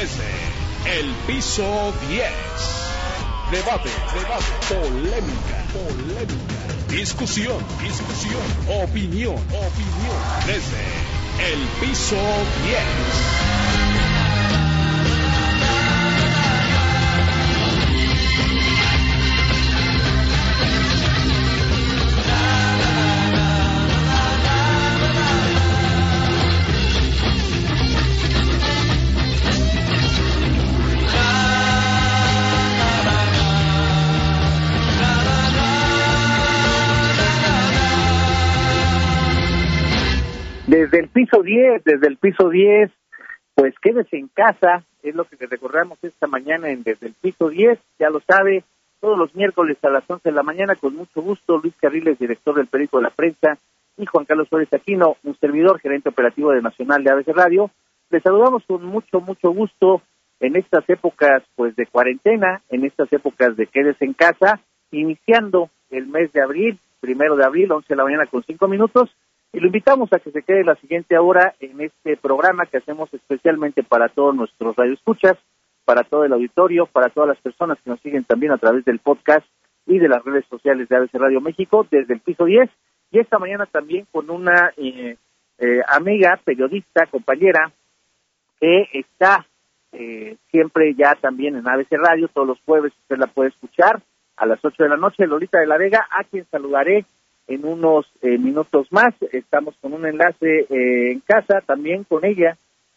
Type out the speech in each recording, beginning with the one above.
desde el piso 10. Debate, debate, polémica, polémica, discusión, discusión, opinión, opinión, desde el piso 10. Desde el piso 10, desde el piso 10, pues quédese en casa, es lo que le recordamos esta mañana en Desde el piso 10, ya lo sabe, todos los miércoles a las 11 de la mañana, con mucho gusto, Luis Carriles, director del Periódico de la Prensa, y Juan Carlos Suárez Aquino, un servidor, gerente operativo de Nacional de ABC Radio. Les saludamos con mucho, mucho gusto en estas épocas pues de cuarentena, en estas épocas de quédese en casa, iniciando el mes de abril, primero de abril, 11 de la mañana con 5 minutos, y lo invitamos a que se quede la siguiente hora en este programa que hacemos especialmente para todos nuestros radioescuchas, para todo el auditorio, para todas las personas que nos siguen también a través del podcast y de las redes sociales de ABC Radio México desde el piso 10. Y esta mañana también con una eh, eh, amiga, periodista, compañera, que está eh, siempre ya también en ABC Radio, todos los jueves usted la puede escuchar a las 8 de la noche, Lolita de la Vega, a quien saludaré en unos eh, minutos más. Estamos con un enlace eh, en casa también con ella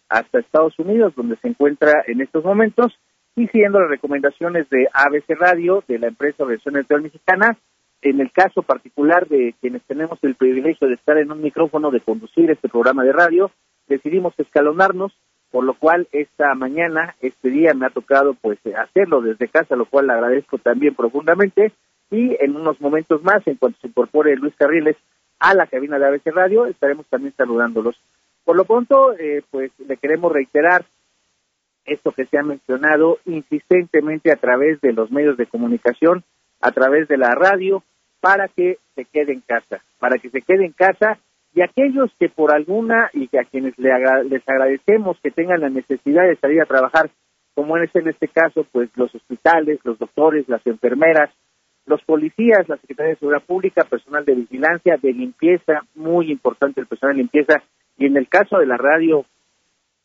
hasta Estados Unidos, donde se encuentra en estos momentos, y siguiendo las recomendaciones de ABC Radio, de la empresa Versión Electoral Mexicana. En el caso particular de quienes tenemos el privilegio de estar en un micrófono, de conducir este programa de radio, decidimos escalonarnos, por lo cual esta mañana, este día me ha tocado pues hacerlo desde casa, lo cual agradezco también profundamente y en unos momentos más, en cuanto se incorpore Luis Carriles a la cabina de ABC Radio, estaremos también saludándolos. Por lo pronto, eh, pues le queremos reiterar esto que se ha mencionado insistentemente a través de los medios de comunicación, a través de la radio, para que se quede en casa, para que se quede en casa y aquellos que por alguna y que a quienes le les agradecemos que tengan la necesidad de salir a trabajar, como es en este caso, pues los hospitales, los doctores, las enfermeras, los policías, la Secretaría de Seguridad Pública, personal de vigilancia, de limpieza, muy importante el personal de limpieza, y en el caso de la radio,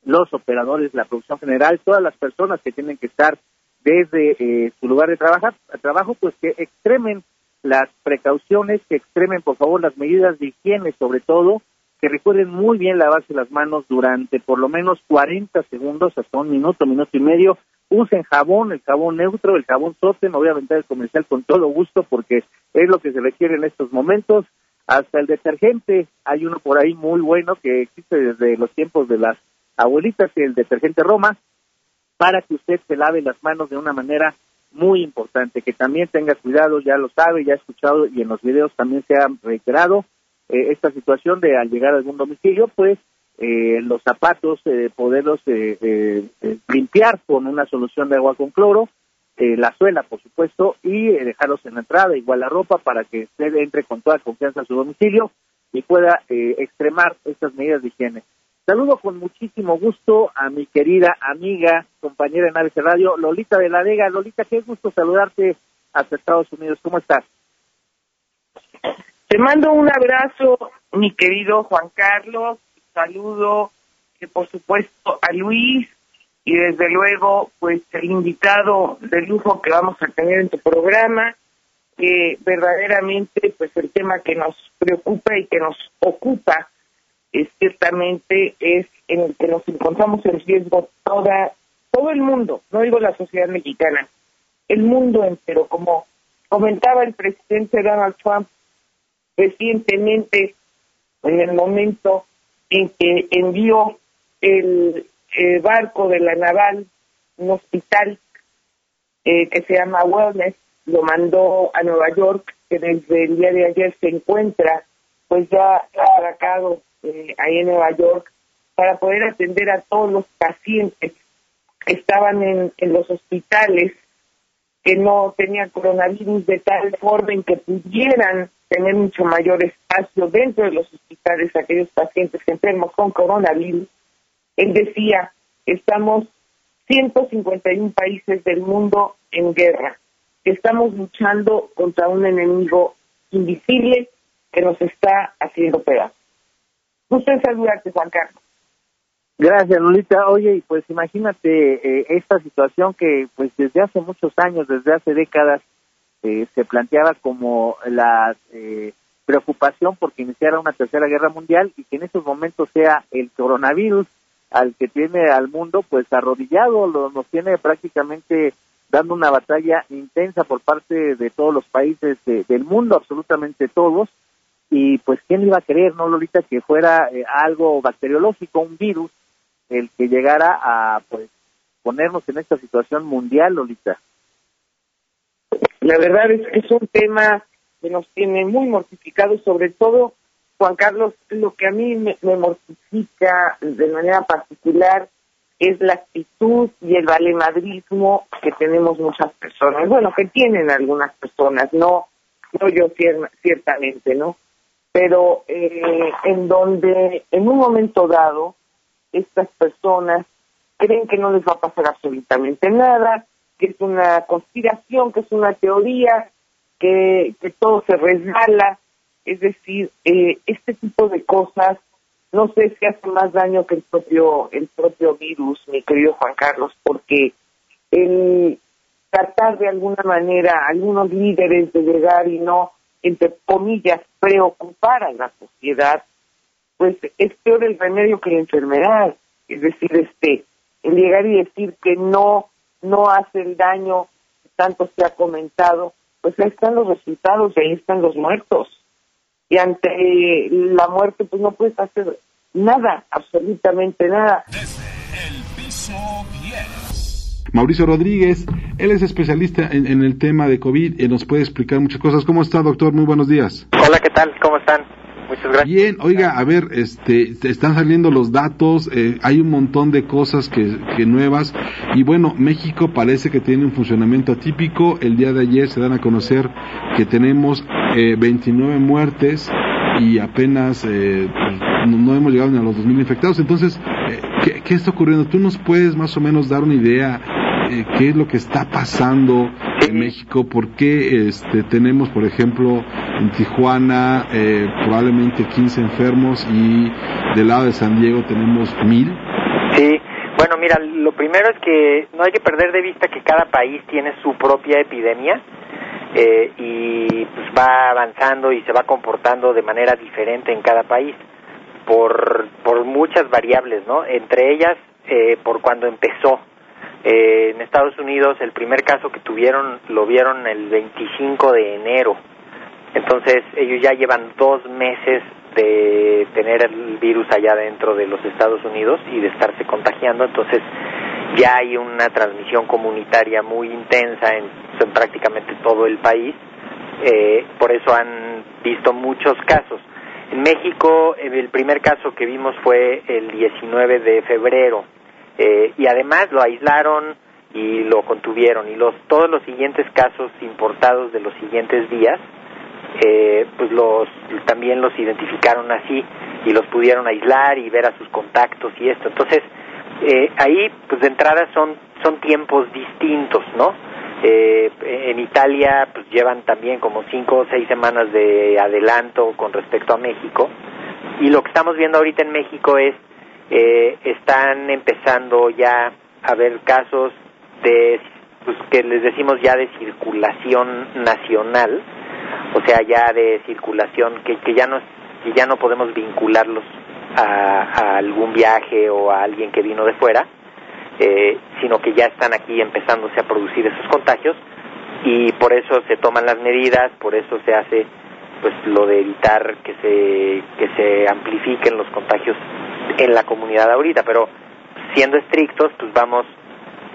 los operadores, la producción general, todas las personas que tienen que estar desde eh, su lugar de trabajo, trabajo, pues que extremen las precauciones, que extremen por favor las medidas de higiene sobre todo, que recuerden muy bien lavarse las manos durante por lo menos 40 segundos, hasta un minuto, minuto y medio, usen jabón, el jabón neutro, el jabón sote, me voy a aventar el comercial con todo gusto porque es lo que se requiere en estos momentos, hasta el detergente, hay uno por ahí muy bueno que existe desde los tiempos de las abuelitas, el detergente Roma, para que usted se lave las manos de una manera muy importante, que también tenga cuidado, ya lo sabe, ya ha escuchado y en los videos también se ha reiterado eh, esta situación de al llegar a algún domicilio, pues eh, los zapatos, eh, poderlos eh, eh, limpiar con una solución de agua con cloro, la suela, por supuesto, y dejarlos en la entrada, igual la ropa, para que usted entre con toda confianza a su domicilio y pueda extremar estas medidas de higiene. Saludo con muchísimo gusto a mi querida amiga, compañera en ABC Radio, Lolita de la Vega. Lolita, qué gusto saludarte hasta Estados Unidos. ¿Cómo estás? Te mando un abrazo, mi querido Juan Carlos, saludo, que por supuesto, a Luis y desde luego, pues el invitado de lujo que vamos a tener en tu programa, que verdaderamente, pues el tema que nos preocupa y que nos ocupa, es, ciertamente es en el que nos encontramos en riesgo toda, todo el mundo, no digo la sociedad mexicana, el mundo entero, como comentaba el presidente Donald Trump recientemente en el momento en que envió el, barco de la naval, un hospital eh, que se llama Wellness, lo mandó a Nueva York, que desde el día de ayer se encuentra pues ya atracado eh, ahí en Nueva York para poder atender a todos los pacientes que estaban en, los hospitales que no tenían coronavirus de tal forma que pudieran tener mucho mayor espacio dentro de los hospitales aquellos pacientes enfermos con coronavirus. Él decía, estamos 151 países del mundo en guerra, estamos luchando contra un enemigo invisible que nos está haciendo pedazos. Gusto en saludarte, Juan Carlos. Gracias, Lolita. Oye, pues imagínate eh, esta situación que pues desde hace muchos años, desde hace décadas, eh, se planteaba como la eh, preocupación porque iniciara una tercera guerra mundial y que en estos momentos sea el coronavirus al que tiene al mundo pues arrodillado, lo, nos tiene prácticamente dando una batalla intensa por parte de todos los países del mundo, absolutamente todos, y pues quién iba a creer, ¿no, Lolita, que fuera eh, algo bacteriológico, un virus, el que llegara a pues ponernos en esta situación mundial, Lolita. La verdad es que es un tema que nos tiene muy mortificados, sobre todo, Juan Carlos, lo que a mí me, mortifica de manera particular es la actitud y el valemadrismo que tenemos muchas personas, bueno, que tienen algunas personas, no, no yo ciertamente, ¿no? Pero eh, en donde en un momento dado estas personas creen que no les va a pasar absolutamente nada, que es una conspiración, que es una teoría, que, todo se resbala. Es decir, eh, este tipo de cosas no sé si hace más daño que el propio, el propio virus, mi querido Juan Carlos, porque el tratar de alguna manera algunos líderes de llegar y no, entre comillas, preocupar a la sociedad, pues es peor el remedio que la enfermedad. Es decir, este, el llegar y decir que no no hace el daño que tanto se ha comentado, pues ahí están los resultados y ahí están los muertos. Y ante la muerte, pues no puedes hacer nada, absolutamente nada. Mauricio Rodríguez, él es especialista en, el tema de COVID y nos puede explicar muchas cosas. ¿Cómo está, doctor? Muy buenos días. Hola, ¿qué tal? ¿Cómo están? Bien, oiga, a ver, este, están saliendo los datos, eh, hay un montón de cosas que, que, nuevas y bueno, México parece que tiene un funcionamiento atípico. El día de ayer se dan a conocer que tenemos eh, 29 muertes y apenas eh, pues, no, hemos llegado ni a los 2.000 infectados. Entonces, eh, ¿qué, ¿qué, está ocurriendo? ¿Tú nos puedes más o menos dar una idea eh, qué es lo que está pasando en México, por qué este, tenemos, por ejemplo, en Tijuana eh, probablemente 15 enfermos y del lado de San Diego tenemos mil. Sí, bueno, mira, lo primero es que no hay que perder de vista que cada país tiene su propia epidemia. Eh, y pues va avanzando y se va comportando de manera diferente en cada país por, por muchas variables, ¿no? Entre ellas, eh, por cuando empezó eh, en Estados Unidos el primer caso que tuvieron lo vieron el 25 de enero. Entonces ellos ya llevan dos meses de tener el virus allá dentro de los Estados Unidos y de estarse contagiando. Entonces ya hay una transmisión comunitaria muy intensa en, prácticamente todo el país. Eh, por eso han visto muchos casos. En México el primer caso que vimos fue el 19 de febrero eh, y además lo aislaron y lo contuvieron. Y los todos los siguientes casos importados de los siguientes días eh, pues los también los identificaron así y los pudieron aislar y ver a sus contactos y esto. Entonces eh, ahí pues de entrada son son tiempos distintos no eh, en Italia pues llevan también como cinco o seis semanas de adelanto con respecto a México. Y lo que estamos viendo ahorita en México es eh, están empezando ya a haber casos de pues, que les decimos ya de circulación nacional, o sea, ya de circulación que, que ya no que ya no podemos vincularlos a, algún viaje o a alguien que vino de fuera, eh, sino que ya están aquí empezándose a producir esos contagios y por eso se toman las medidas, por eso se hace pues lo de evitar que se que se amplifiquen los contagios en la comunidad ahorita, pero siendo estrictos, pues vamos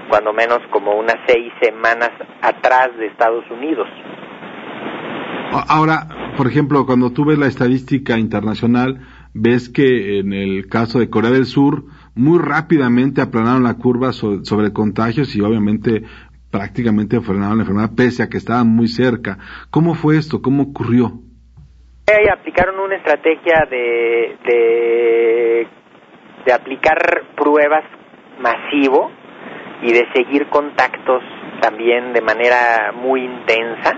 cuando menos como unas seis semanas atrás de Estados Unidos. Ahora, por ejemplo, cuando tú ves la estadística internacional, ves que en el caso de Corea del Sur, muy rápidamente aplanaron la curva sobre contagios y obviamente prácticamente frenaron la enfermedad pese a que estaban muy cerca. ¿Cómo fue esto? ¿Cómo ocurrió? Eh, aplicaron una estrategia de, de, de aplicar pruebas masivo y de seguir contactos también de manera muy intensa.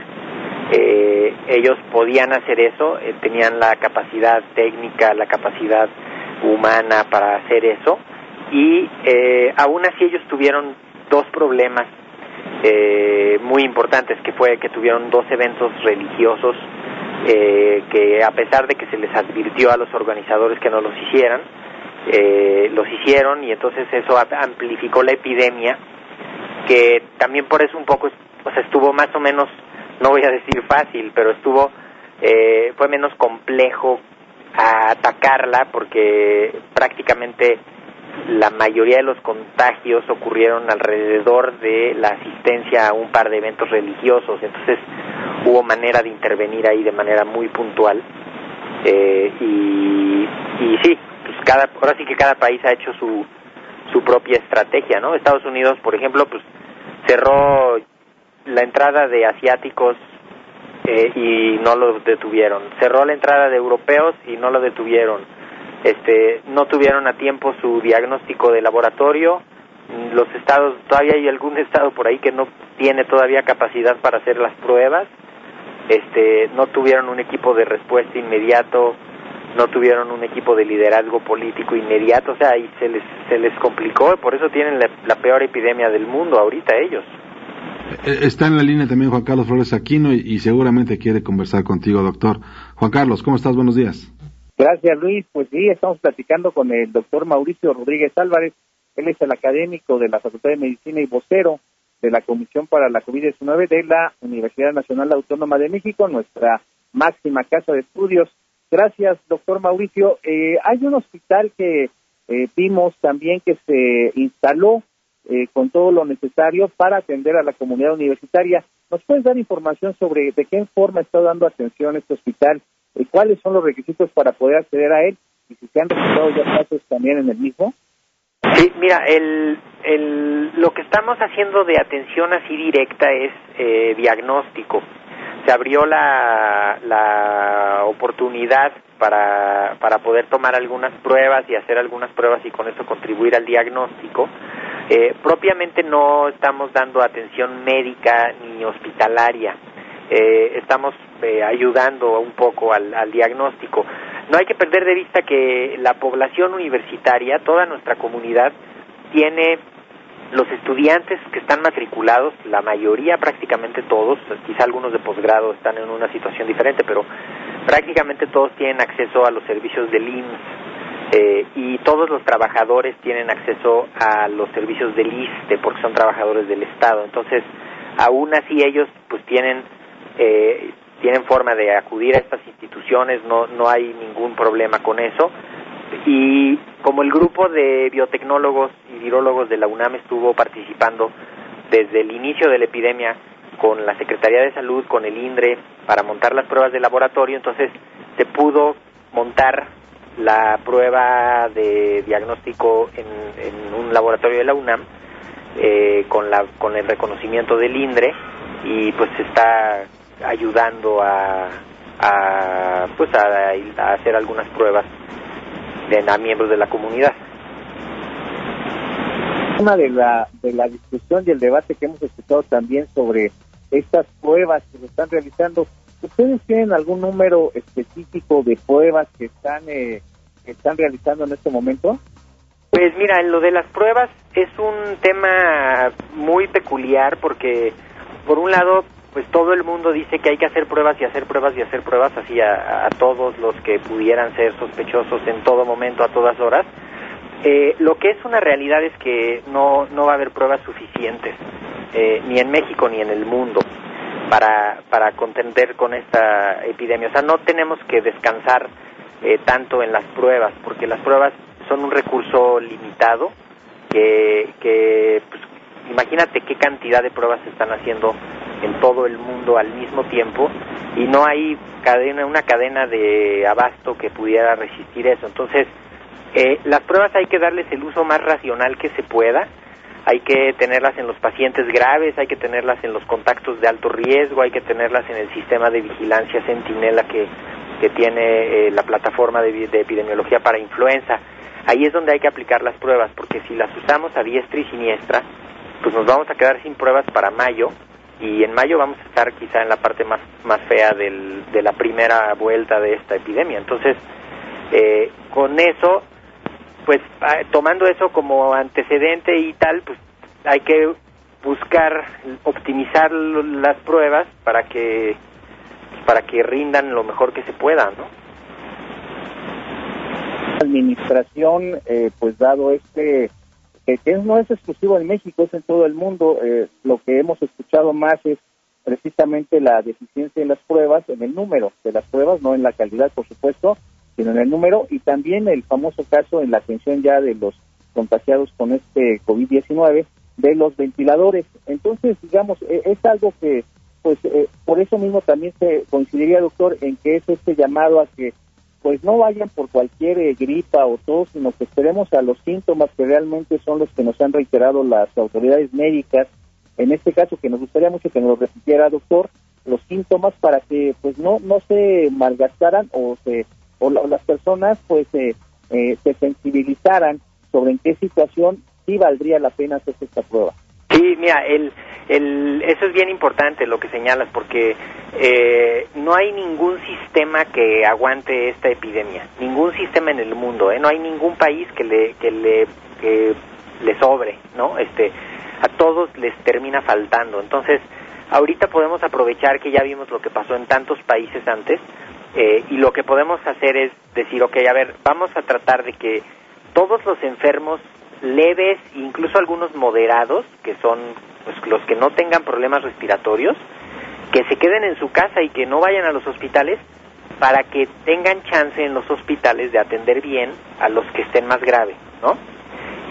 Eh, ellos podían hacer eso, eh, tenían la capacidad técnica, la capacidad humana para hacer eso y eh, aún así ellos tuvieron dos problemas eh, muy importantes que fue que tuvieron dos eventos religiosos eh, que a pesar de que se les advirtió a los organizadores que no los hicieran eh, los hicieron y entonces eso amplificó la epidemia que también por eso un poco o sea estuvo más o menos no voy a decir fácil pero estuvo eh, fue menos complejo atacarla porque prácticamente la mayoría de los contagios ocurrieron alrededor de la asistencia a un par de eventos religiosos, entonces hubo manera de intervenir ahí de manera muy puntual eh, y sí, pues cada, ahora sí que cada país ha hecho su, su propia estrategia, ¿no? Estados Unidos, por ejemplo, pues cerró la entrada de asiáticos eh, y no lo detuvieron, cerró la entrada de europeos y no lo detuvieron este, no tuvieron a tiempo su diagnóstico de laboratorio. Los estados, todavía hay algún estado por ahí que no tiene todavía capacidad para hacer las pruebas. Este, no tuvieron un equipo de respuesta inmediato, no tuvieron un equipo de liderazgo político inmediato, o sea, ahí se les, se les complicó, por eso tienen la, la peor epidemia del mundo ahorita ellos. Eh, está en la línea también Juan Carlos Flores Aquino y, y seguramente quiere conversar contigo, doctor. Juan Carlos, ¿cómo estás? Buenos días. Gracias, Luis. Pues sí, estamos platicando con el doctor Mauricio Rodríguez Álvarez. Él es el académico de la Facultad de Medicina y vocero de la Comisión para la COVID-19 de la Universidad Nacional Autónoma de México, nuestra máxima casa de estudios. Gracias, doctor Mauricio. Eh, hay un hospital que eh, vimos también que se instaló eh, con todo lo necesario para atender a la comunidad universitaria. ¿Nos puedes dar información sobre de qué forma está dando atención este hospital y cuáles son los requisitos para poder acceder a él y si se han registrado ya casos también en el mismo. Sí, mira, el, lo que estamos haciendo de atención así directa es eh, diagnóstico. Se abrió la, la oportunidad para, para poder tomar algunas pruebas y hacer algunas pruebas y con eso contribuir al diagnóstico. Eh, propiamente no estamos dando atención médica ni hospitalaria eh, estamos eh, ayudando un poco al, al diagnóstico. No hay que perder de vista que la población universitaria, toda nuestra comunidad, tiene los estudiantes que están matriculados, la mayoría, prácticamente todos, quizá algunos de posgrado están en una situación diferente, pero prácticamente todos tienen acceso a los servicios del IMSS eh, y todos los trabajadores tienen acceso a los servicios del ISTE porque son trabajadores del Estado. Entonces, aún así ellos pues tienen eh, tienen forma de acudir a estas instituciones, no, no hay ningún problema con eso. Y como el grupo de biotecnólogos y virólogos de la UNAM estuvo participando desde el inicio de la epidemia con la Secretaría de Salud, con el INDRE, para montar las pruebas de laboratorio, entonces se pudo montar la prueba de diagnóstico en, un laboratorio de la UNAM eh, con, la, con el reconocimiento del INDRE y pues se está ayudando a pues a, hacer algunas pruebas de, a miembros de la comunidad. Una de la, de la discusión y el debate que hemos escuchado también sobre estas pruebas que se están realizando, ¿ustedes tienen algún número específico de pruebas que están, eh, que están realizando en este momento? Pues mira, lo de las pruebas es un tema muy peculiar porque, por un lado, pues todo el mundo dice que hay que hacer pruebas y hacer pruebas y hacer pruebas así a, todos los que pudieran ser sospechosos en todo momento, a todas horas. Eh, lo que es una realidad es que no, no va a haber pruebas suficientes, eh, ni en México ni en el mundo, para, para contender con esta epidemia. O sea, no tenemos que descansar eh, tanto en las pruebas, porque las pruebas son un recurso limitado que, que pues, imagínate qué cantidad de pruebas se están haciendo en todo el mundo al mismo tiempo y no hay cadena, una cadena de abasto que pudiera resistir eso. Entonces, eh, las pruebas hay que darles el uso más racional que se pueda, hay que tenerlas en los pacientes graves, hay que tenerlas en los contactos de alto riesgo, hay que tenerlas en el sistema de vigilancia Centinela que, que tiene eh, la plataforma de epidemiología para influenza. Ahí es donde hay que aplicar las pruebas, porque si las usamos a diestra y siniestra, pues nos vamos a quedar sin pruebas para mayo y en mayo vamos a estar quizá en la parte más, más fea del, de la primera vuelta de esta epidemia. Entonces, eh, con eso, pues ah, tomando eso como antecedente y tal, pues hay que buscar optimizar las pruebas para que para que rindan lo mejor que se pueda, ¿no? Administración, eh, pues dado este que no es exclusivo en México, es en todo el mundo. Eh, lo que hemos escuchado más es precisamente la deficiencia en las pruebas, en el número de las pruebas, no en la calidad, por supuesto, sino en el número, y también el famoso caso en la atención ya de los contagiados con este COVID-19 de los ventiladores. Entonces, digamos, e, es algo que, pues, eh, por eso mismo también se coincidiría, doctor, en que es este llamado a que pues no vayan por cualquier eh, gripa o tos, sino que esperemos a los síntomas que realmente son los que nos han reiterado las autoridades médicas, en este caso que nos gustaría mucho que nos lo repitiera, doctor, los síntomas para que pues no no se malgastaran o se o, las personas pues eh, eh, se sensibilizaran sobre en qué situación sí valdría la pena hacer esta prueba. Sí, mira, el, el, eso es bien importante lo que señalas, porque eh, no hay ningún sistema que aguante esta epidemia, ningún sistema en el mundo, ¿eh? no hay ningún país que le, que le, que le sobre, ¿no? Este, a todos les termina faltando. Entonces, ahorita podemos aprovechar que ya vimos lo que pasó en tantos países antes, eh, y lo que podemos hacer es decir, ok, a ver, vamos a tratar de que todos los enfermos leves, incluso algunos moderados, que son pues, los que no tengan problemas respiratorios, que se queden en su casa y que no vayan a los hospitales para que tengan chance en los hospitales de atender bien a los que estén más graves, ¿no?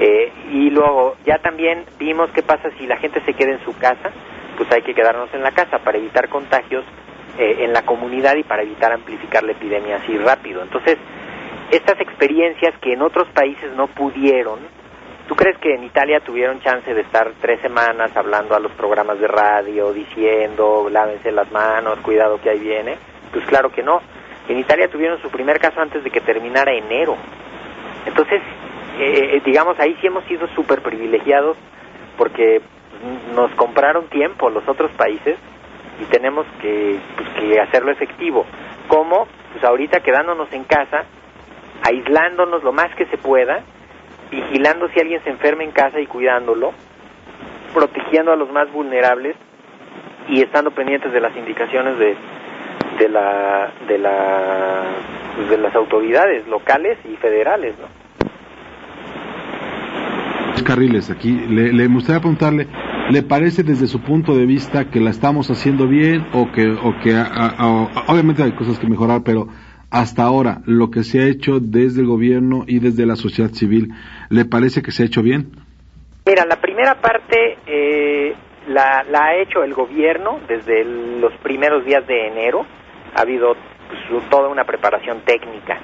Eh, y luego ya también vimos qué pasa si la gente se queda en su casa, pues hay que quedarnos en la casa para evitar contagios eh, en la comunidad y para evitar amplificar la epidemia así rápido. Entonces, estas experiencias que en otros países no pudieron, ¿Tú crees que en Italia tuvieron chance de estar tres semanas hablando a los programas de radio, diciendo, lávense las manos, cuidado que ahí viene? Pues claro que no. En Italia tuvieron su primer caso antes de que terminara enero. Entonces, eh, eh, digamos, ahí sí hemos sido súper privilegiados porque nos compraron tiempo los otros países y tenemos que, pues, que hacerlo efectivo. ¿Cómo? Pues ahorita quedándonos en casa, aislándonos lo más que se pueda vigilando si alguien se enferma en casa y cuidándolo, protegiendo a los más vulnerables y estando pendientes de las indicaciones de, de la de la pues, de las autoridades locales y federales, ¿no? Carriles, aquí le, le gustaría preguntarle, ¿le parece desde su punto de vista que la estamos haciendo bien o que o que obviamente hay cosas que mejorar, pero hasta ahora lo que se ha hecho desde el gobierno y desde la sociedad civil, ¿le parece que se ha hecho bien? Mira, la primera parte eh, la, ha hecho el gobierno desde los primeros días de enero. Ha habido pues, toda una preparación técnica.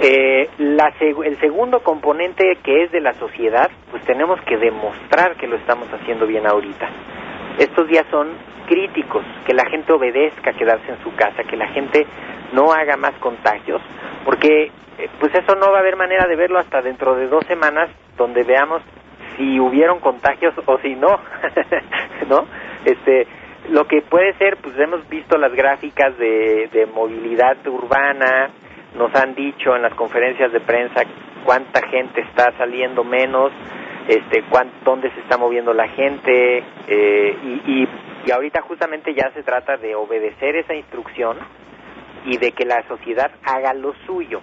Eh, la, el segundo componente que es de la sociedad, pues tenemos que demostrar que lo estamos haciendo bien ahorita. Estos días son críticos, que la gente obedezca quedarse en su casa, que la gente no haga más contagios, porque eh, pues eso no va a haber manera de verlo hasta dentro de dos semanas, donde veamos si hubieron contagios o si no, ¿no? Este, lo que puede ser, pues hemos visto las gráficas de, de movilidad urbana, nos han dicho en las conferencias de prensa cuánta gente está saliendo menos, este, dónde se está moviendo la gente, eh, y, y, y ahorita justamente ya se trata de obedecer esa instrucción y de que la sociedad haga lo suyo,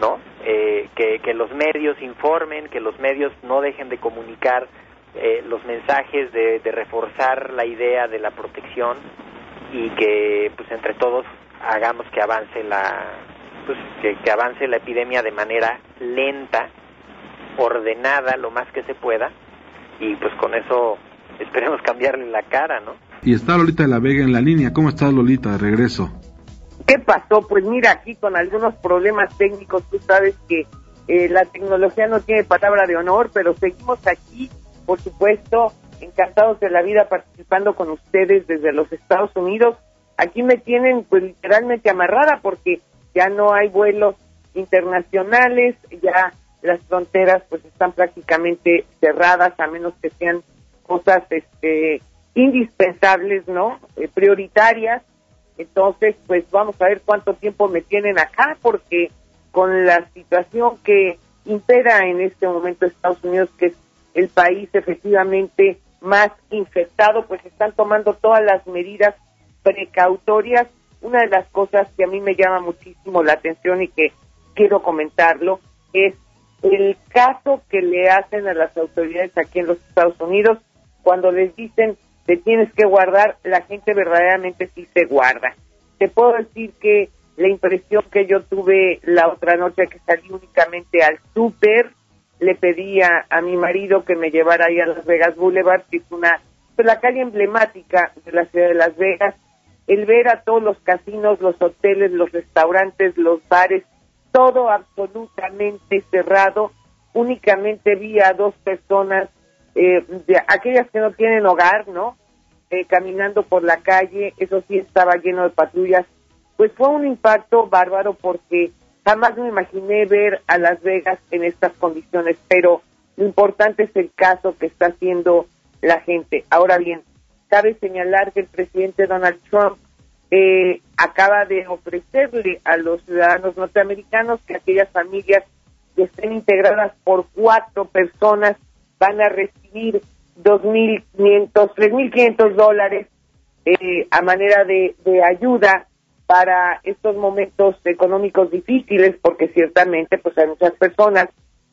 ¿no? Eh, que, que, los medios informen, que los medios no dejen de comunicar eh, los mensajes de, de, reforzar la idea de la protección y que, pues, entre todos hagamos que avance la, pues, que, que avance la epidemia de manera lenta, ordenada, lo más que se pueda, y pues con eso esperemos cambiarle la cara, ¿no? Y está Lolita de la Vega en la línea. ¿Cómo estás, Lolita? De regreso. ¿Qué pasó? Pues mira, aquí con algunos problemas técnicos, tú sabes que eh, la tecnología no tiene palabra de honor, pero seguimos aquí, por supuesto, encantados de la vida participando con ustedes desde los Estados Unidos. Aquí me tienen pues literalmente amarrada porque ya no hay vuelos internacionales, ya las fronteras pues están prácticamente cerradas a menos que sean cosas este, indispensables, ¿no? Eh, prioritarias. Entonces, pues vamos a ver cuánto tiempo me tienen acá, porque con la situación que impera en este momento Estados Unidos, que es el país efectivamente más infectado, pues están tomando todas las medidas precautorias. Una de las cosas que a mí me llama muchísimo la atención y que quiero comentarlo es el caso que le hacen a las autoridades aquí en los Estados Unidos cuando les dicen te tienes que guardar, la gente verdaderamente sí se guarda. Te puedo decir que la impresión que yo tuve la otra noche que salí únicamente al súper, le pedía a mi marido que me llevara ahí a Las Vegas Boulevard, que es una, pues, la calle emblemática de la ciudad de Las Vegas, el ver a todos los casinos, los hoteles, los restaurantes, los bares, todo absolutamente cerrado, únicamente vi a dos personas, eh, aquellas que no tienen hogar, ¿no? Eh, caminando por la calle, eso sí estaba lleno de patrullas, pues fue un impacto bárbaro porque jamás me imaginé ver a Las Vegas en estas condiciones, pero lo importante es el caso que está haciendo la gente. Ahora bien, cabe señalar que el presidente Donald Trump eh, acaba de ofrecerle a los ciudadanos norteamericanos que aquellas familias que estén integradas por cuatro personas van a recibir 2.500, 3.500 dólares eh, a manera de, ayuda para estos momentos económicos difíciles, porque ciertamente pues hay muchas personas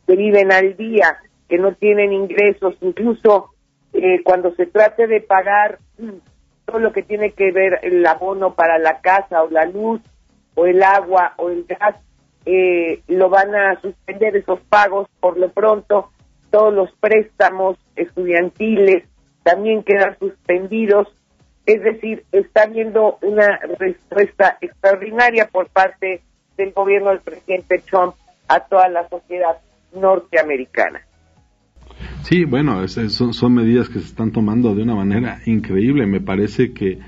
que viven al día, que no tienen ingresos, incluso eh, cuando se trate de pagar todo lo que tiene que ver el abono para la casa o la luz o el agua o el gas, eh, lo van a suspender esos pagos por lo pronto, todos los préstamos estudiantiles también quedan suspendidos es decir, está habiendo una respuesta extraordinaria por parte del gobierno del presidente Trump a toda la sociedad norteamericana. Sí, bueno, son, son medidas que se están tomando de una manera increíble. Me parece que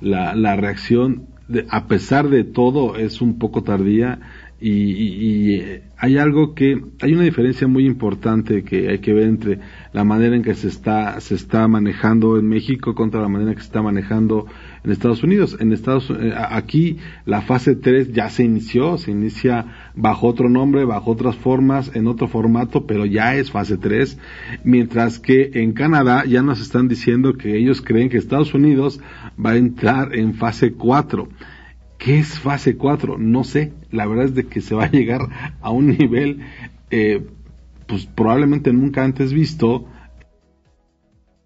la, la reacción, de, a pesar de todo, es un poco tardía y, y, hay algo que hay una diferencia muy importante que hay que ver entre la manera en que se está se está manejando en México contra la manera en que se está manejando en Estados Unidos. En Estados eh, aquí la fase 3 ya se inició, se inicia bajo otro nombre, bajo otras formas, en otro formato, pero ya es fase 3, mientras que en Canadá ya nos están diciendo que ellos creen que Estados Unidos va a entrar en fase 4 ¿Qué es fase 4? No sé. La verdad es de que se va a llegar a un nivel, eh, pues probablemente nunca antes visto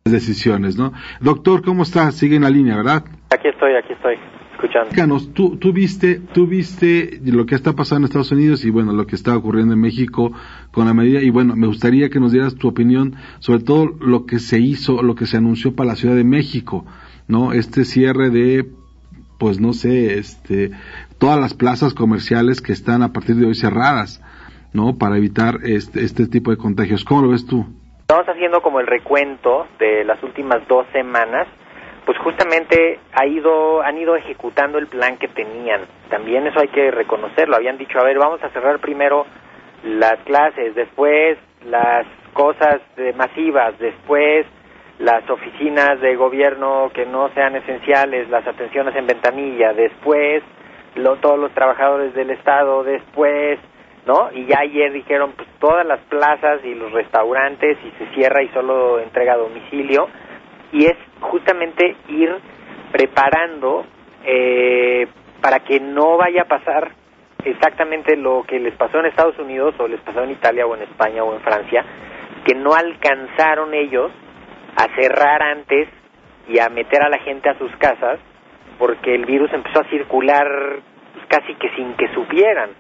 decisiones, ¿no? Doctor, ¿cómo está? Sigue en la línea, ¿verdad? Aquí estoy, aquí estoy, escuchando. Tú, tú viste, tú viste lo que está pasando en Estados Unidos y bueno, lo que está ocurriendo en México con la medida y bueno, me gustaría que nos dieras tu opinión sobre todo lo que se hizo, lo que se anunció para la Ciudad de México, ¿no? Este cierre de pues no sé, este, todas las plazas comerciales que están a partir de hoy cerradas, ¿no? Para evitar este, este tipo de contagios. ¿Cómo lo ves tú? Estamos haciendo como el recuento de las últimas dos semanas, pues justamente ha ido, han ido ejecutando el plan que tenían. También eso hay que reconocerlo. Habían dicho, a ver, vamos a cerrar primero las clases, después las cosas masivas, después las oficinas de gobierno que no sean esenciales, las atenciones en ventanilla, después lo, todos los trabajadores del Estado, después, ¿no? Y ya ayer dijeron, pues todas las plazas y los restaurantes y se cierra y solo entrega a domicilio. Y es justamente ir preparando eh, para que no vaya a pasar exactamente lo que les pasó en Estados Unidos o les pasó en Italia o en España o en Francia, que no alcanzaron ellos a cerrar antes y a meter a la gente a sus casas porque el virus empezó a circular pues, casi que sin que supieran.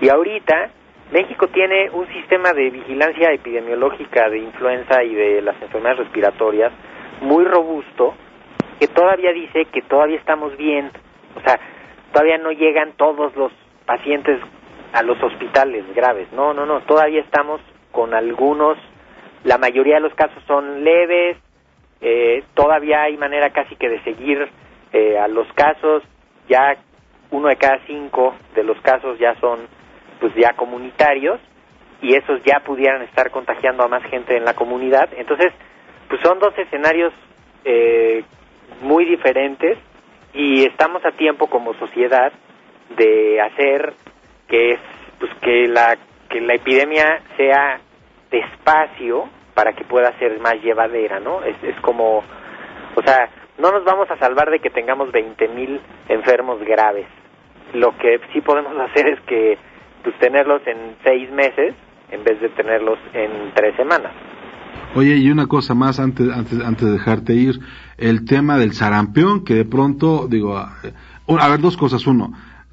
Y ahorita México tiene un sistema de vigilancia epidemiológica de influenza y de las enfermedades respiratorias muy robusto que todavía dice que todavía estamos bien, o sea, todavía no llegan todos los pacientes a los hospitales graves, no, no, no, todavía estamos con algunos la mayoría de los casos son leves, eh, todavía hay manera casi que de seguir eh, a los casos, ya uno de cada cinco de los casos ya son pues ya comunitarios y esos ya pudieran estar contagiando a más gente en la comunidad. Entonces, pues son dos escenarios eh, muy diferentes y estamos a tiempo como sociedad de hacer que es pues que la que la epidemia sea despacio para que pueda ser más llevadera, ¿no? Es, es como, o sea, no nos vamos a salvar de que tengamos 20.000 enfermos graves. Lo que sí podemos hacer es que pues tenerlos en seis meses en vez de tenerlos en tres semanas. Oye, y una cosa más antes, antes, antes de dejarte ir, el tema del sarampión, que de pronto, digo, a ver, dos cosas. Uno,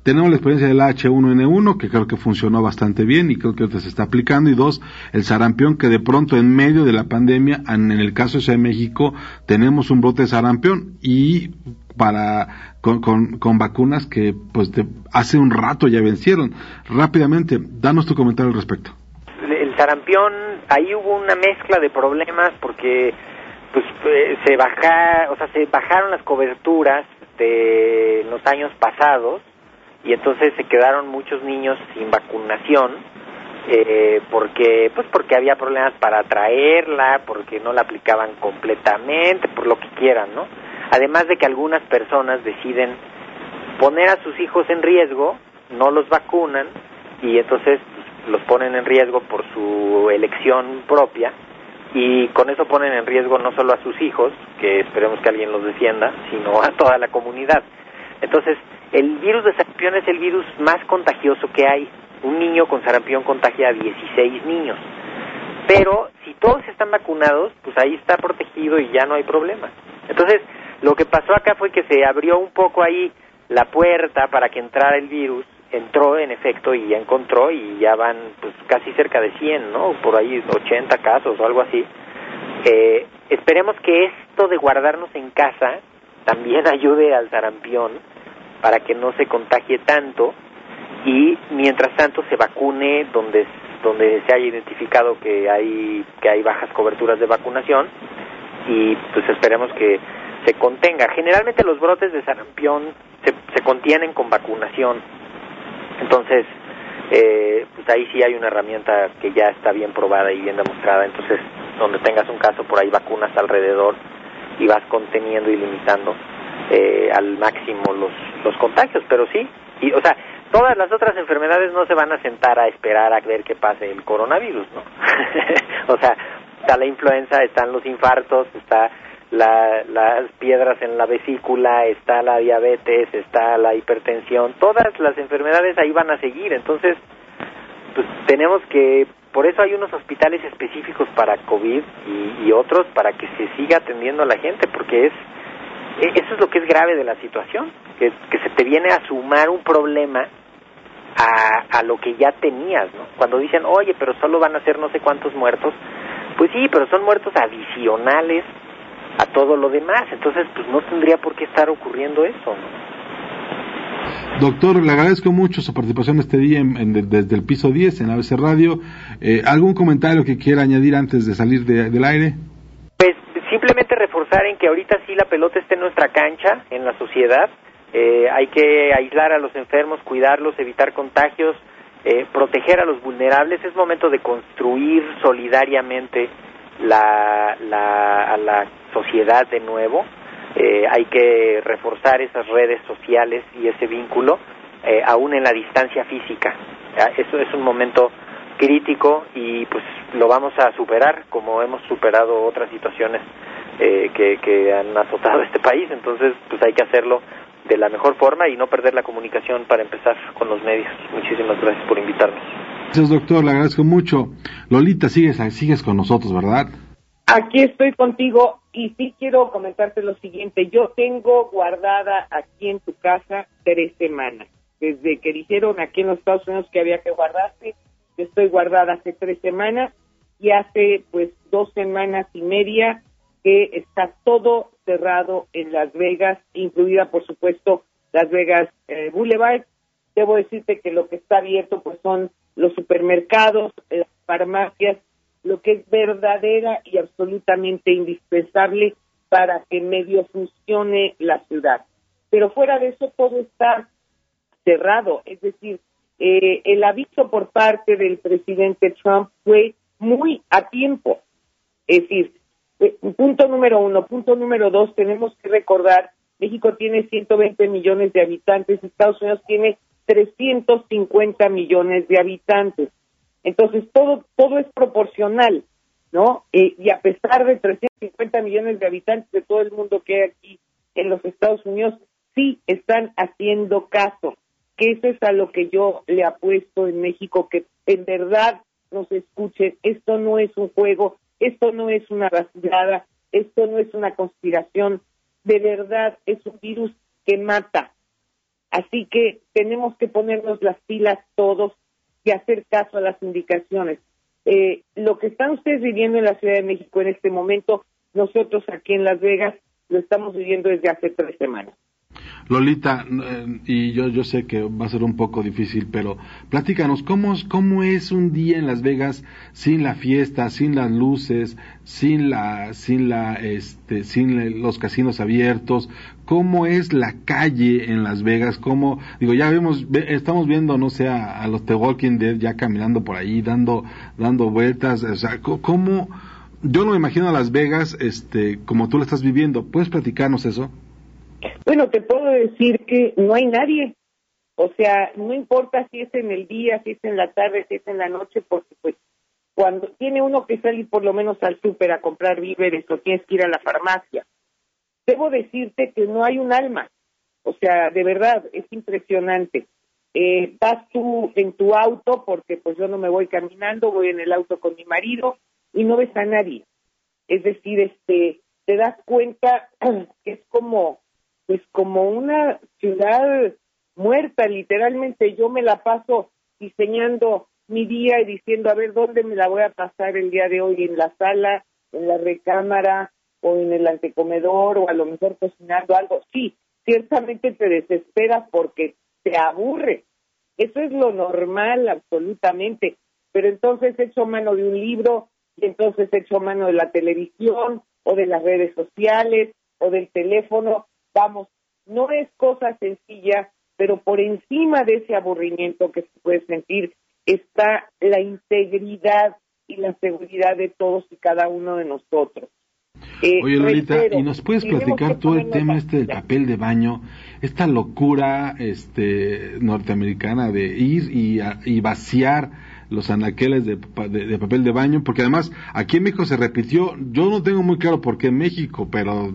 tenemos la experiencia del H1N1, que creo que funcionó bastante bien y creo que se está aplicando. Y dos, el sarampión, que de pronto en medio de la pandemia, en el caso de México, tenemos un brote de sarampión y para con, con, vacunas que pues hace un rato ya vencieron. Rápidamente, danos tu comentario al respecto. El sarampión, ahí hubo una mezcla de problemas porque pues eh, se baja, o sea, se bajaron las coberturas de los años pasados y entonces se quedaron muchos niños sin vacunación eh, porque pues porque había problemas para traerla porque no la aplicaban completamente por lo que quieran no además de que algunas personas deciden poner a sus hijos en riesgo no los vacunan y entonces pues, los ponen en riesgo por su elección propia y con eso ponen en riesgo no solo a sus hijos que esperemos que alguien los defienda sino a toda la comunidad. Entonces el virus de sarampión es el virus más contagioso que hay. Un niño con sarampión contagia a 16 niños. Pero si todos están vacunados, pues ahí está protegido y ya no hay problema. Entonces, lo que pasó acá fue que se abrió un poco ahí la puerta para que entrara el virus, entró en efecto y ya encontró y ya van pues casi cerca de 100, ¿no? Por ahí 80 casos o algo así. Eh, esperemos que esto de guardarnos en casa también ayude al sarampión para que no se contagie tanto y mientras tanto se vacune donde donde se haya identificado que hay que hay bajas coberturas de vacunación y pues esperemos que se contenga. Generalmente los brotes de sarampión se, se contienen con vacunación, entonces eh, pues ahí sí hay una herramienta que ya está bien probada y bien demostrada. Entonces donde tengas un caso por ahí vacunas alrededor y vas conteniendo y limitando eh, al máximo los, los contagios, pero sí, y, o sea, todas las otras enfermedades no se van a sentar a esperar a ver qué pase el coronavirus, ¿no? o sea, está la influenza, están los infartos, está la, las piedras en la vesícula, está la diabetes, está la hipertensión, todas las enfermedades ahí van a seguir, entonces, pues tenemos que, por eso hay unos hospitales específicos para COVID y, otros para que se siga atendiendo a la gente, porque es eso es lo que es grave de la situación, que, que se te viene a sumar un problema a, a, lo que ya tenías, ¿no? Cuando dicen, oye, pero solo van a ser no sé cuántos muertos, pues sí, pero son muertos adicionales a todo lo demás, entonces pues no tendría por qué estar ocurriendo eso, ¿no? Doctor, le agradezco mucho su participación este día en, desde el piso 10 en ABC Radio. Eh, ¿Algún comentario que quiera añadir antes de salir del aire? simplemente reforzar en que ahorita sí la pelota esté en nuestra cancha, en la sociedad. Eh, hay que aislar a los enfermos, cuidarlos, evitar contagios, eh, proteger a los vulnerables. Es momento de construir solidariamente la, la, a la sociedad de nuevo. Eh, hay que reforzar esas redes sociales y ese vínculo, aún en la distancia física. Eso es un momento crítico y pues lo vamos a superar como hemos superado otras situaciones eh, que, que han azotado este país. Entonces, pues hay que hacerlo de la mejor forma y no perder la comunicación para empezar con los medios. Muchísimas gracias por invitarnos. Gracias, doctor, le agradezco mucho. Lolita, sigues, sigues con nosotros, ¿verdad? Aquí estoy contigo y sí quiero comentarte lo siguiente. Yo tengo guardada aquí en tu casa tres semanas. Desde que dijeron aquí en los Estados Unidos que había que guardarse, estoy guardada hace tres semanas y hace pues dos semanas y media que está todo cerrado en Las Vegas, incluida por supuesto Las Vegas eh, Boulevard. Debo decirte que lo que está abierto pues son los supermercados, las farmacias, lo que es verdadera y absolutamente indispensable para que medio funcione la ciudad. Pero fuera de eso todo está cerrado, es decir, eh, el aviso por parte del presidente Trump fue muy a tiempo. Es decir, Eh, punto número uno. Punto número dos, tenemos que recordar, México tiene 120 millones de habitantes, Estados Unidos tiene 350 millones de habitantes. Entonces, todo, todo es proporcional, ¿no? Eh, y a pesar de 350 millones de habitantes de todo el mundo que hay aquí en los Estados Unidos, sí están haciendo caso, que eso es a lo que yo le apuesto en México, que en verdad nos escuchen, esto no es un juego, esto no es una vacilada, esto no es una conspiración, de verdad es un virus que mata. Así que tenemos que ponernos las pilas todos y hacer caso a las indicaciones. Eh, lo que están ustedes viviendo en la Ciudad de México en este momento, nosotros aquí en Las Vegas lo estamos viviendo desde hace tres semanas. Lolita, eh, y yo, yo sé que va a ser un poco difícil, pero platícanos, ¿cómo, ¿cómo es un día en Las Vegas sin la fiesta, sin las luces, sin la, sin la, este, sin los casinos abiertos? ¿Cómo es la calle en Las Vegas? ¿Cómo, digo, ya vemos, estamos viendo, no sé, a, los The Walking Dead ya caminando por ahí, dando, dando vueltas, o sea, ¿cómo, yo no me imagino a Las Vegas, este, como tú lo estás viviendo. ¿Puedes platicarnos eso? Bueno, te puedo decir que no hay nadie. O sea, no importa si es en el día, si es en la tarde, si es en la noche, porque pues cuando tiene uno que salir por lo menos al súper a comprar víveres o tienes que ir a la farmacia. Debo decirte que no hay un alma. O sea, de verdad, es impresionante. Eh, vas tú en tu auto, porque pues yo no me voy caminando, voy en el auto con mi marido y no ves a nadie. Es decir, este, te das cuenta que es como pues como una ciudad muerta, literalmente yo me la paso diseñando mi día y diciendo a ver dónde me la voy a pasar el día de hoy, en la sala, en la recámara o en el antecomedor o a lo mejor cocinando algo. Sí, ciertamente te desesperas porque te aburre. Eso es lo normal, absolutamente. Pero entonces hecho mano de un libro y entonces hecho mano de la televisión o de las redes sociales o del teléfono vamos, no es cosa sencilla, pero por encima de ese aburrimiento que se puede sentir está la integridad y la seguridad de todos y cada uno de nosotros. Eh, Oye, Lolita, ¿y nos puedes platicar todo el tema este del papel de baño, esta locura este norteamericana de ir y, y vaciar los anaqueles de, papel de baño, porque además aquí en México se repitió, yo no tengo muy claro por qué México, pero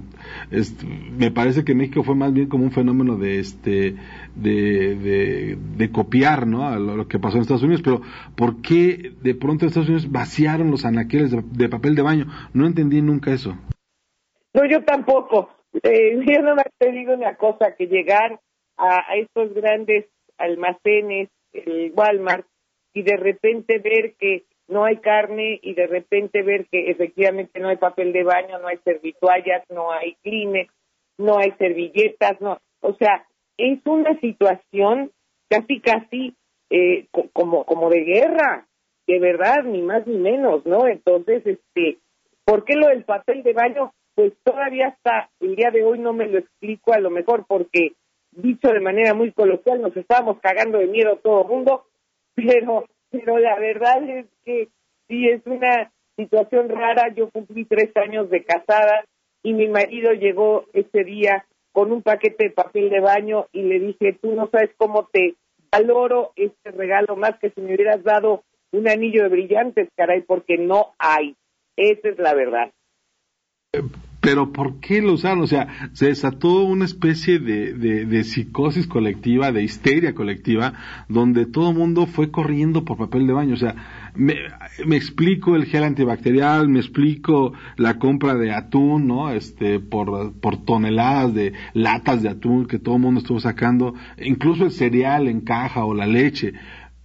me parece que México fue más bien como un fenómeno de este de, de, copiar ¿no? a lo, que pasó en Estados Unidos, pero ¿por qué de pronto Estados Unidos vaciaron los anaqueles de, papel de baño? No entendí nunca eso. No, yo tampoco. Eh, yo no me te digo una cosa, que llegar a, a estos grandes almacenes, el Walmart, y de repente ver que no hay carne y de repente ver que efectivamente no hay papel de baño, no hay servituallas, no hay Kleenex, no hay servilletas, no, o sea, es una situación casi casi eh, como como de guerra, de verdad, ni más ni menos, ¿no? Entonces, este, ¿por qué lo del papel de baño? Pues todavía hasta el día de hoy no me lo explico a lo mejor porque dicho de manera muy coloquial nos estábamos cagando de miedo todo el mundo pero, pero la verdad es que sí es una situación rara. Yo cumplí tres años de casada y mi marido llegó ese día con un paquete de papel de baño y le dije, tú no sabes cómo te valoro este regalo más que si me hubieras dado un anillo de brillantes, caray, porque no hay. Esa es la verdad. Pero ¿por qué lo usaron? O sea, se desató una especie de, de, psicosis colectiva, de histeria colectiva, donde todo el mundo fue corriendo por papel de baño. O sea, me, explico el gel antibacterial, me explico la compra de atún, ¿no? Este, por, por toneladas de latas de atún que todo el mundo estuvo sacando, incluso el cereal en caja o la leche.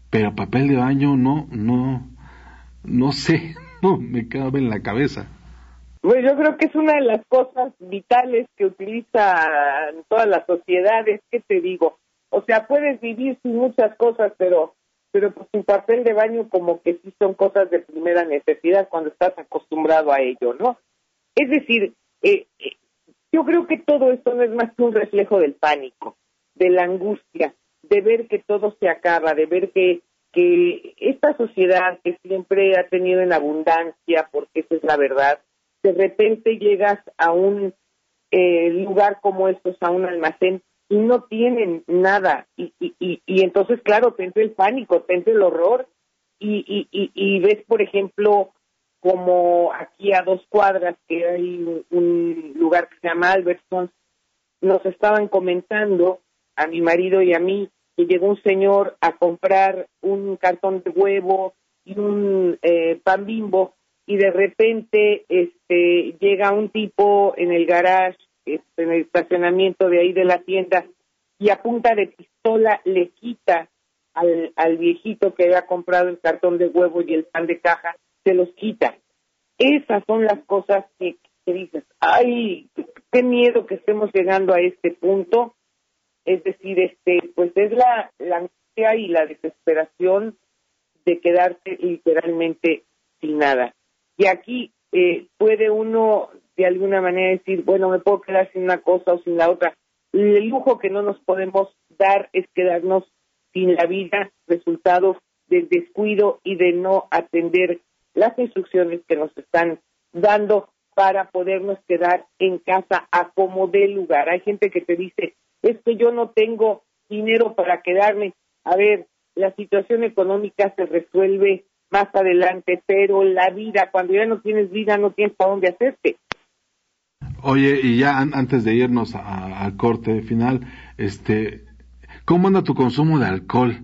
Pero papel de baño, no, no, no sé, no, me queda en la cabeza. Pues yo creo que es una de las cosas vitales que utilizan todas las sociedades, ¿qué te digo? O sea, puedes vivir sin muchas cosas, pero pero pues sin papel de baño como que sí son cosas de primera necesidad cuando estás acostumbrado a ello, ¿no? Es decir, eh, eh, yo creo que todo esto no es más que un reflejo del pánico, de la angustia, de ver que todo se acaba, de ver que, que esta sociedad que siempre ha tenido en abundancia, porque esa es la verdad, de repente llegas a un eh, lugar como estos, a un almacén, y no tienen nada. Y, y, y, entonces, claro, te entra el pánico, te entra el horror. Y, y, y, ves, por ejemplo, como aquí a dos cuadras, que hay un, lugar que se llama Albertson, nos estaban comentando a mi marido y a mí que llegó un señor a comprar un cartón de huevo y un eh, pan bimbo y de repente este llega un tipo en el garage este, en el estacionamiento de ahí de la tienda y a punta de pistola le quita al, viejito que había comprado el cartón de huevo y el pan de caja, se los quita. Esas son las cosas que, que dices, ay, qué miedo que estemos llegando a este punto. Es decir, este, pues es la, la angustia y la desesperación de quedarte literalmente sin nada. Y aquí eh, puede uno de alguna manera decir, bueno, me puedo quedar sin una cosa o sin la otra. El lujo que no nos podemos dar es quedarnos sin la vida, resultado del descuido y de no atender las instrucciones que nos están dando para podernos quedar en casa a como dé lugar. Hay gente que te dice, es que yo no tengo dinero para quedarme. A ver, la situación económica se resuelve más adelante, pero la vida, cuando ya no tienes vida, no tienes para dónde hacerte. Oye, y ya antes de irnos al corte final, este, ¿cómo anda tu consumo de alcohol?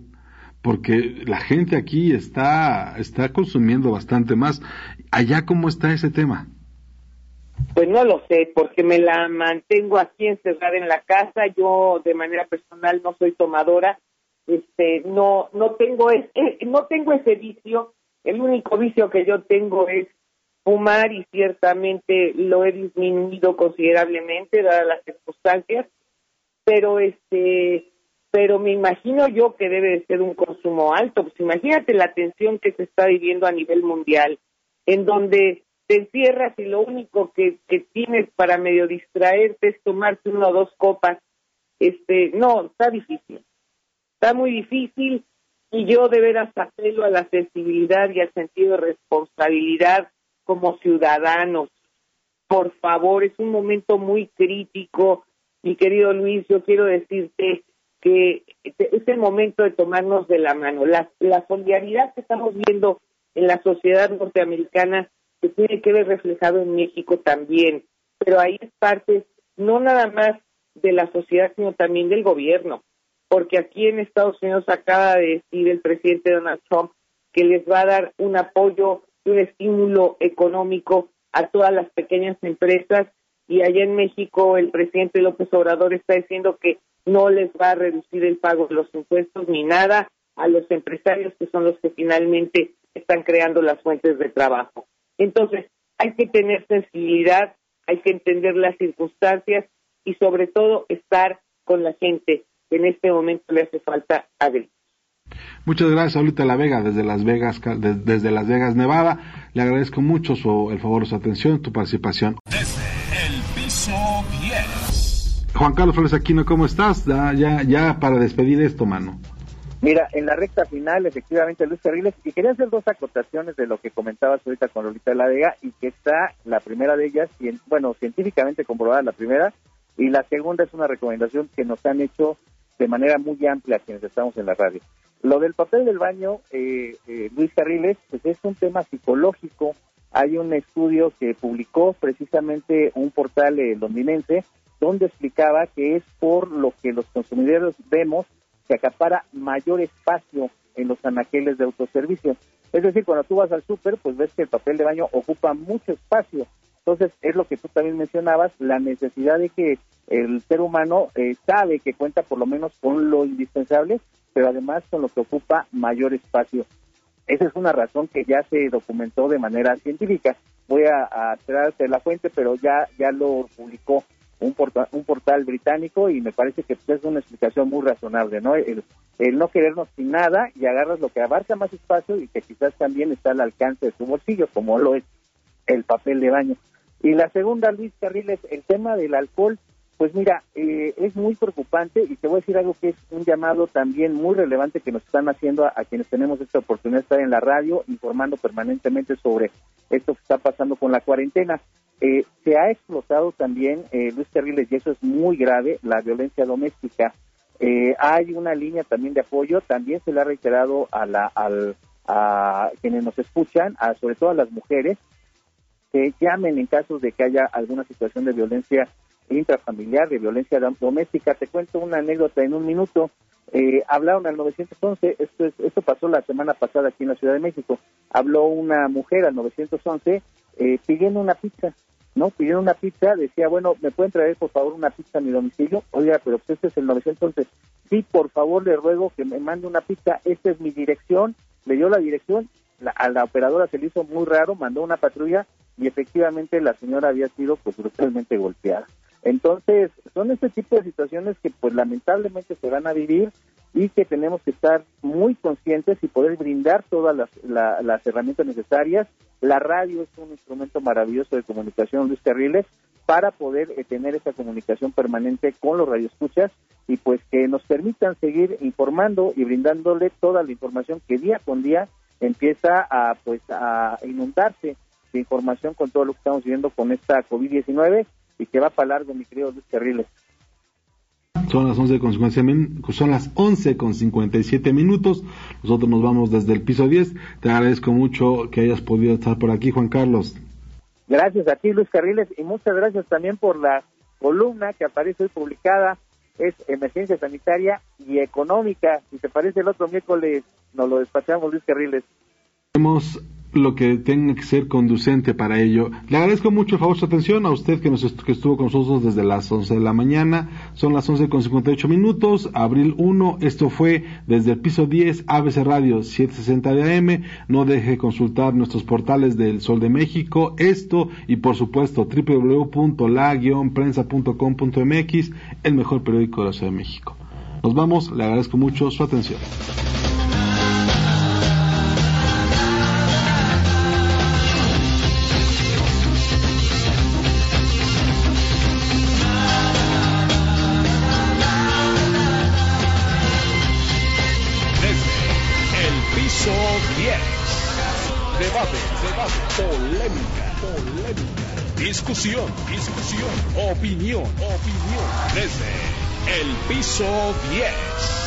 Porque la gente aquí está, está consumiendo bastante más. Allá, ¿cómo está ese tema? Pues no lo sé, porque me la mantengo aquí encerrada en la casa. Yo, de manera personal, no soy tomadora. Este, no, no tengo, no tengo ese vicio. El único vicio que yo tengo es fumar y ciertamente lo he disminuido considerablemente dadas las circunstancias, pero este pero me imagino yo que debe de ser un consumo alto, pues imagínate la tensión que se está viviendo a nivel mundial, en donde te encierras y lo único que, que tienes para medio distraerte es tomarte una o dos copas, este, no, está difícil, está muy difícil y yo de veras apelo a la sensibilidad y al sentido de responsabilidad como ciudadanos. Por favor, es un momento muy crítico. Mi querido Luis, yo quiero decirte que es el momento de tomarnos de la mano. La, la solidaridad que estamos viendo en la sociedad norteamericana se tiene que ver reflejado en México también, pero ahí es parte no nada más de la sociedad, sino también del gobierno porque aquí en Estados Unidos acaba de decir el presidente Donald Trump que les va a dar un apoyo y un estímulo económico a todas las pequeñas empresas y allá en México el presidente López Obrador está diciendo que no les va a reducir el pago de los impuestos ni nada a los empresarios que son los que finalmente están creando las fuentes de trabajo. Entonces, hay que tener sensibilidad, hay que entender las circunstancias y sobre todo estar con la gente en este momento le hace falta a Muchas gracias, ahorita La Vega, desde Las Vegas, desde Las Vegas, Nevada. Le agradezco mucho su, el favor, su atención, tu participación. Desde el piso 10. Juan Carlos Flores Aquino, ¿cómo estás? Ya, ya, ya para despedir esto, mano. Mira, en la recta final, efectivamente, Luis Carriles, y quería hacer dos acotaciones de lo que comentabas ahorita con Lolita de la Vega, y que está la primera de ellas, bueno, científicamente comprobada la primera, y la segunda es una recomendación que nos han hecho de manera muy amplia quienes estamos en la radio. Lo del papel del baño, eh, eh, Luis Carriles, pues es un tema psicológico. Hay un estudio que publicó precisamente un portal eh, londinense donde explicaba que es por lo que los consumidores vemos que acapara mayor espacio en los anaqueles de autoservicio. Es decir, cuando tú vas al súper, pues ves que el papel de baño ocupa mucho espacio entonces, es lo que tú también mencionabas, la necesidad de que el ser humano eh, sabe que cuenta por lo menos con lo indispensable, pero además con lo que ocupa mayor espacio. Esa es una razón que ya se documentó de manera científica. Voy a, a de la fuente, pero ya, ya lo publicó un portal, un portal británico y me parece que es una explicación muy razonable, ¿no? El, el no querernos sin nada y agarras lo que abarca más espacio y que quizás también está al alcance de tu bolsillo, como lo es el papel de baño. Y la segunda, Luis Carriles, el tema del alcohol, pues mira, eh, es muy preocupante y te voy a decir algo que es un llamado también muy relevante que nos están haciendo a, quienes tenemos esta oportunidad de estar en la radio informando permanentemente sobre esto que está pasando con la cuarentena. Eh, se ha explotado también, eh, Luis Carriles, y eso es muy grave, la violencia doméstica. Eh, hay una línea también de apoyo, también se le ha reiterado a, la, al, a quienes nos escuchan, a, sobre todo a las mujeres, que llamen en casos de que haya alguna situación de violencia intrafamiliar, de violencia doméstica. Te cuento una anécdota en un minuto. Eh, hablaron al 911, esto, es, esto pasó la semana pasada aquí en la Ciudad de México. Habló una mujer al 911 eh, pidiendo una pizza, ¿no? Pidiendo una pizza, decía, bueno, ¿me pueden traer por favor una pizza a mi domicilio? Oiga, pero pues este es el 911. Sí, por favor, le ruego que me mande una pizza, esta es mi dirección. Le dio la dirección, a la operadora se le hizo muy raro, mandó una patrulla y efectivamente la señora había sido pues brutalmente golpeada. Entonces, son este tipo de situaciones que pues lamentablemente se van a vivir y que tenemos que estar muy conscientes y poder brindar todas las, las herramientas necesarias. La radio es un instrumento maravilloso de comunicación, Luis Carriles, para poder eh, tener esa comunicación permanente con los radioescuchas y pues que nos permitan seguir informando y brindándole toda la información que día con día empieza a pues a inundarse de información con todo lo que estamos viviendo con esta COVID-19 y que va para largo, mi querido Luis Carriles. Son las 11 con 57, son las 11 con 57 minutos. Nosotros nos vamos desde el piso 10. Te agradezco mucho que hayas podido estar por aquí, Juan Carlos. Gracias a ti, Luis Carriles, y muchas gracias también por la columna que aparece hoy publicada. Es emergencia sanitaria y económica. Si te parece, el otro miércoles nos lo despachamos, Luis Carriles. Hemos lo que tenga que ser conducente para ello. Le agradezco mucho el favor su atención a usted que, nos que estuvo con nosotros desde las 11 de la mañana. Son las 11 con 58 minutos, abril 1. Esto fue desde el piso 10 ABC Radio 760 de AM. No deje consultar nuestros portales del Sol de México. Esto y por supuesto www.la-prensa.com.mx, el mejor periódico de la Ciudad de México. Nos vamos, le agradezco mucho su atención. Discusión, discusión, opinión, opinión. Desde el piso 10.